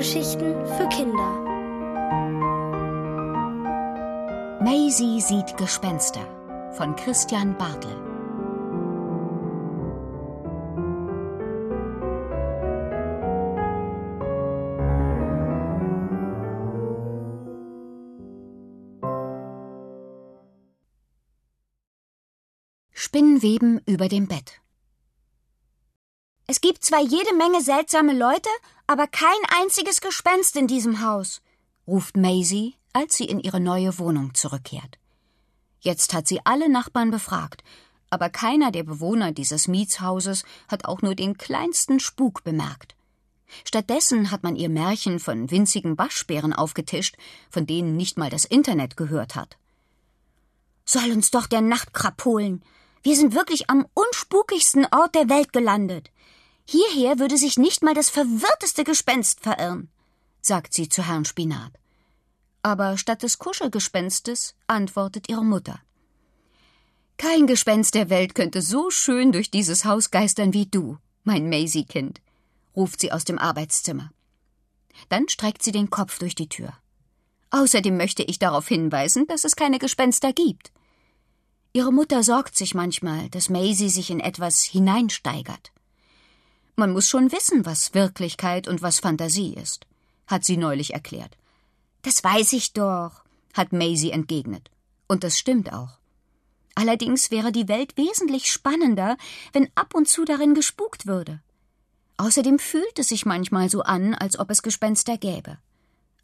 Hörgeschichten für Kinder. Maisie sieht Gespenster von Christian Bartel. Spinnweben über dem Bett. Es gibt zwar jede Menge seltsame Leute, aber kein einziges Gespenst in diesem Haus, ruft Maisie, als sie in ihre neue Wohnung zurückkehrt. Jetzt hat sie alle Nachbarn befragt, aber keiner der Bewohner dieses Mietshauses hat auch nur den kleinsten Spuk bemerkt. Stattdessen hat man ihr Märchen von winzigen Waschbären aufgetischt, von denen nicht mal das Internet gehört hat. Soll uns doch der Nachtkrab holen. Wir sind wirklich am unspukigsten Ort der Welt gelandet. Hierher würde sich nicht mal das verwirrteste Gespenst verirren, sagt sie zu Herrn Spinat. Aber statt des Kuschelgespenstes antwortet ihre Mutter. Kein Gespenst der Welt könnte so schön durch dieses Haus geistern wie du, mein Maisie-Kind, ruft sie aus dem Arbeitszimmer. Dann streckt sie den Kopf durch die Tür. Außerdem möchte ich darauf hinweisen, dass es keine Gespenster gibt. Ihre Mutter sorgt sich manchmal, dass Maisie sich in etwas hineinsteigert. Man muss schon wissen, was Wirklichkeit und was Fantasie ist, hat sie neulich erklärt. Das weiß ich doch, hat Maisie entgegnet. Und das stimmt auch. Allerdings wäre die Welt wesentlich spannender, wenn ab und zu darin gespukt würde. Außerdem fühlt es sich manchmal so an, als ob es Gespenster gäbe.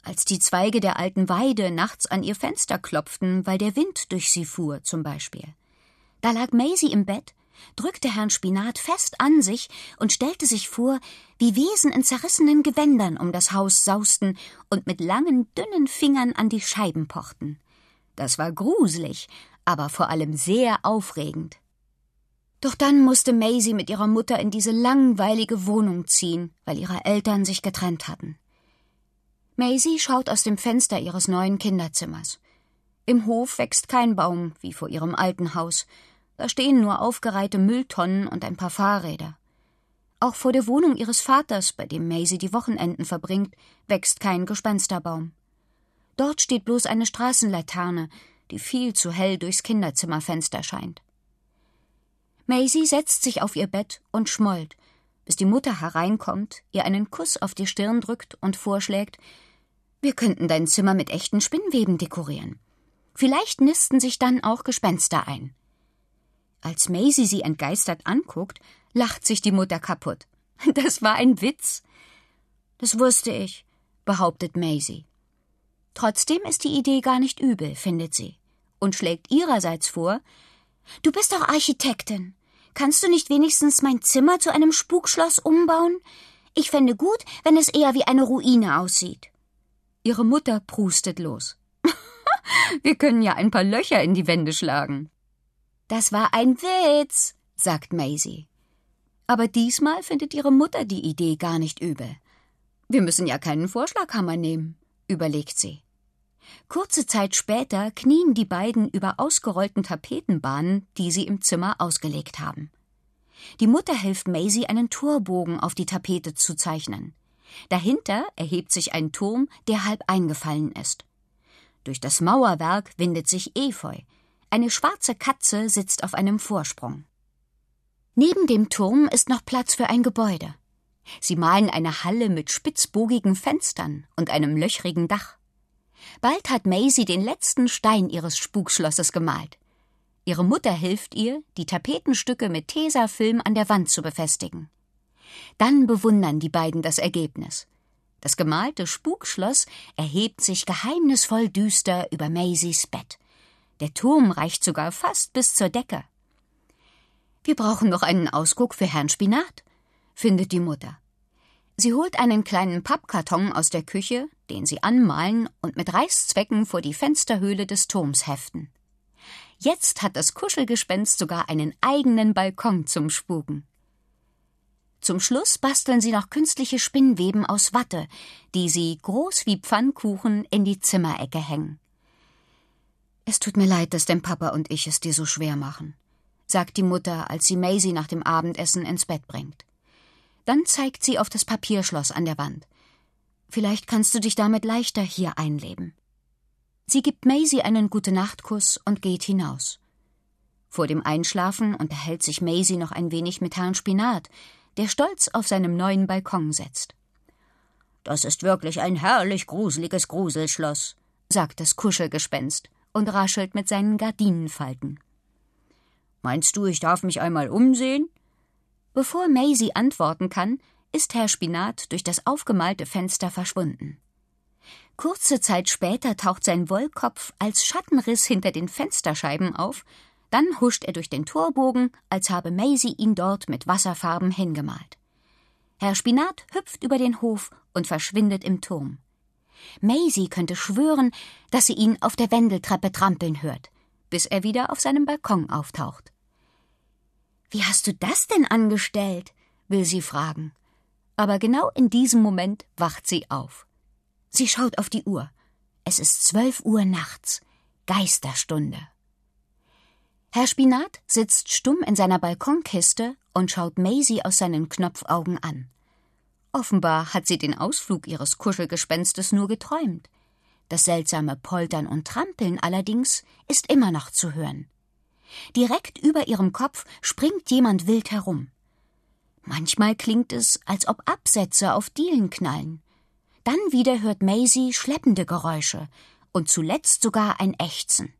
Als die Zweige der alten Weide nachts an ihr Fenster klopften, weil der Wind durch sie fuhr, zum Beispiel. Da lag Maisie im Bett drückte Herrn Spinat fest an sich und stellte sich vor, wie Wesen in zerrissenen Gewändern um das Haus sausten und mit langen, dünnen Fingern an die Scheiben pochten. Das war gruselig, aber vor allem sehr aufregend. Doch dann musste Maisie mit ihrer Mutter in diese langweilige Wohnung ziehen, weil ihre Eltern sich getrennt hatten. Maisie schaut aus dem Fenster ihres neuen Kinderzimmers. Im Hof wächst kein Baum wie vor ihrem alten Haus, da stehen nur aufgereihte Mülltonnen und ein paar Fahrräder. Auch vor der Wohnung ihres Vaters, bei dem Maisie die Wochenenden verbringt, wächst kein Gespensterbaum. Dort steht bloß eine Straßenlaterne, die viel zu hell durchs Kinderzimmerfenster scheint. Maisie setzt sich auf ihr Bett und schmollt, bis die Mutter hereinkommt, ihr einen Kuss auf die Stirn drückt und vorschlägt, wir könnten dein Zimmer mit echten Spinnweben dekorieren. Vielleicht nisten sich dann auch Gespenster ein. Als Maisie sie entgeistert anguckt, lacht sich die Mutter kaputt. Das war ein Witz. Das wusste ich, behauptet Maisie. Trotzdem ist die Idee gar nicht übel, findet sie, und schlägt ihrerseits vor, Du bist doch Architektin. Kannst du nicht wenigstens mein Zimmer zu einem Spukschloss umbauen? Ich fände gut, wenn es eher wie eine Ruine aussieht. Ihre Mutter prustet los. Wir können ja ein paar Löcher in die Wände schlagen. Das war ein Witz, sagt Maisie. Aber diesmal findet ihre Mutter die Idee gar nicht übel. Wir müssen ja keinen Vorschlaghammer nehmen, überlegt sie. Kurze Zeit später knien die beiden über ausgerollten Tapetenbahnen, die sie im Zimmer ausgelegt haben. Die Mutter hilft Maisie, einen Torbogen auf die Tapete zu zeichnen. Dahinter erhebt sich ein Turm, der halb eingefallen ist. Durch das Mauerwerk windet sich Efeu, eine schwarze Katze sitzt auf einem Vorsprung. Neben dem Turm ist noch Platz für ein Gebäude. Sie malen eine Halle mit spitzbogigen Fenstern und einem löchrigen Dach. Bald hat Maisie den letzten Stein ihres Spukschlosses gemalt. Ihre Mutter hilft ihr, die Tapetenstücke mit Tesafilm an der Wand zu befestigen. Dann bewundern die beiden das Ergebnis. Das gemalte Spukschloss erhebt sich geheimnisvoll düster über Maisies Bett. Der Turm reicht sogar fast bis zur Decke. Wir brauchen noch einen Ausguck für Herrn Spinat, findet die Mutter. Sie holt einen kleinen Pappkarton aus der Küche, den sie anmalen und mit Reißzwecken vor die Fensterhöhle des Turms heften. Jetzt hat das Kuschelgespenst sogar einen eigenen Balkon zum Spuken. Zum Schluss basteln sie noch künstliche Spinnweben aus Watte, die sie groß wie Pfannkuchen in die Zimmerecke hängen. Es tut mir leid, dass dein Papa und ich es dir so schwer machen, sagt die Mutter, als sie Maisie nach dem Abendessen ins Bett bringt. Dann zeigt sie auf das Papierschloss an der Wand. Vielleicht kannst du dich damit leichter hier einleben. Sie gibt Maisie einen Gute-Nacht-Kuss und geht hinaus. Vor dem Einschlafen unterhält sich Maisie noch ein wenig mit Herrn Spinat, der stolz auf seinem neuen Balkon sitzt. Das ist wirklich ein herrlich gruseliges Gruselschloss, sagt das Kuschelgespenst und raschelt mit seinen Gardinenfalten. Meinst du, ich darf mich einmal umsehen? Bevor Maisie antworten kann, ist Herr Spinat durch das aufgemalte Fenster verschwunden. Kurze Zeit später taucht sein Wollkopf als Schattenriss hinter den Fensterscheiben auf, dann huscht er durch den Torbogen, als habe Maisie ihn dort mit Wasserfarben hingemalt. Herr Spinat hüpft über den Hof und verschwindet im Turm. Maisie könnte schwören, dass sie ihn auf der Wendeltreppe trampeln hört, bis er wieder auf seinem Balkon auftaucht. Wie hast du das denn angestellt? will sie fragen. Aber genau in diesem Moment wacht sie auf. Sie schaut auf die Uhr. Es ist zwölf Uhr nachts. Geisterstunde. Herr Spinat sitzt stumm in seiner Balkonkiste und schaut Maisie aus seinen Knopfaugen an. Offenbar hat sie den Ausflug ihres Kuschelgespenstes nur geträumt. Das seltsame Poltern und Trampeln allerdings ist immer noch zu hören. Direkt über ihrem Kopf springt jemand wild herum. Manchmal klingt es, als ob Absätze auf Dielen knallen. Dann wieder hört Maisie schleppende Geräusche und zuletzt sogar ein Ächzen.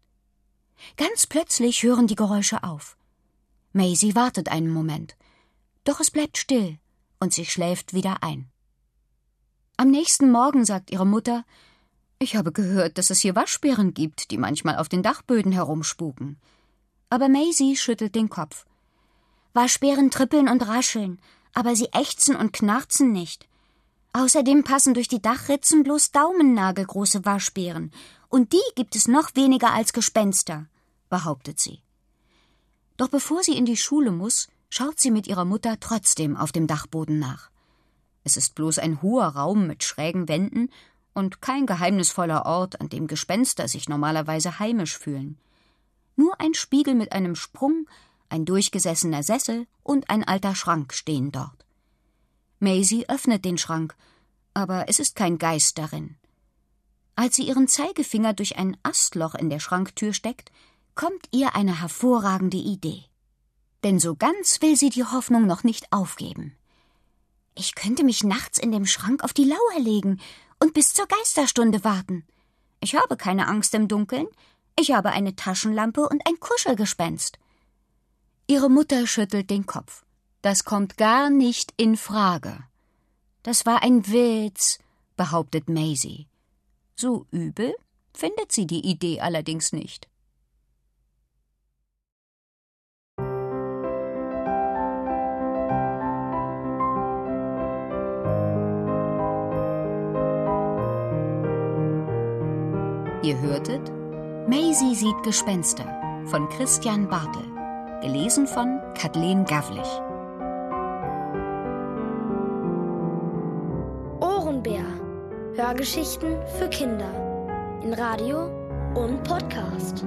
Ganz plötzlich hören die Geräusche auf. Maisie wartet einen Moment, doch es bleibt still und sie schläft wieder ein. Am nächsten Morgen sagt ihre Mutter, ich habe gehört, dass es hier Waschbären gibt, die manchmal auf den Dachböden herumspuken. Aber Maisie schüttelt den Kopf. Waschbären trippeln und rascheln, aber sie ächzen und knarzen nicht. Außerdem passen durch die Dachritzen bloß daumennagelgroße Waschbären, und die gibt es noch weniger als Gespenster, behauptet sie. Doch bevor sie in die Schule muss, schaut sie mit ihrer Mutter trotzdem auf dem Dachboden nach. Es ist bloß ein hoher Raum mit schrägen Wänden und kein geheimnisvoller Ort, an dem Gespenster sich normalerweise heimisch fühlen. Nur ein Spiegel mit einem Sprung, ein durchgesessener Sessel und ein alter Schrank stehen dort. Maisie öffnet den Schrank, aber es ist kein Geist darin. Als sie ihren Zeigefinger durch ein Astloch in der Schranktür steckt, kommt ihr eine hervorragende Idee. Denn so ganz will sie die Hoffnung noch nicht aufgeben. Ich könnte mich nachts in dem Schrank auf die Lauer legen und bis zur Geisterstunde warten. Ich habe keine Angst im Dunkeln, ich habe eine Taschenlampe und ein Kuschelgespenst. Ihre Mutter schüttelt den Kopf. Das kommt gar nicht in Frage. Das war ein Witz, behauptet Maisie. So übel findet sie die Idee allerdings nicht. Ihr hörtet Maisie sieht Gespenster von Christian Bartel, gelesen von Kathleen Gavlich. Ohrenbär. Hörgeschichten für Kinder. In Radio und Podcast.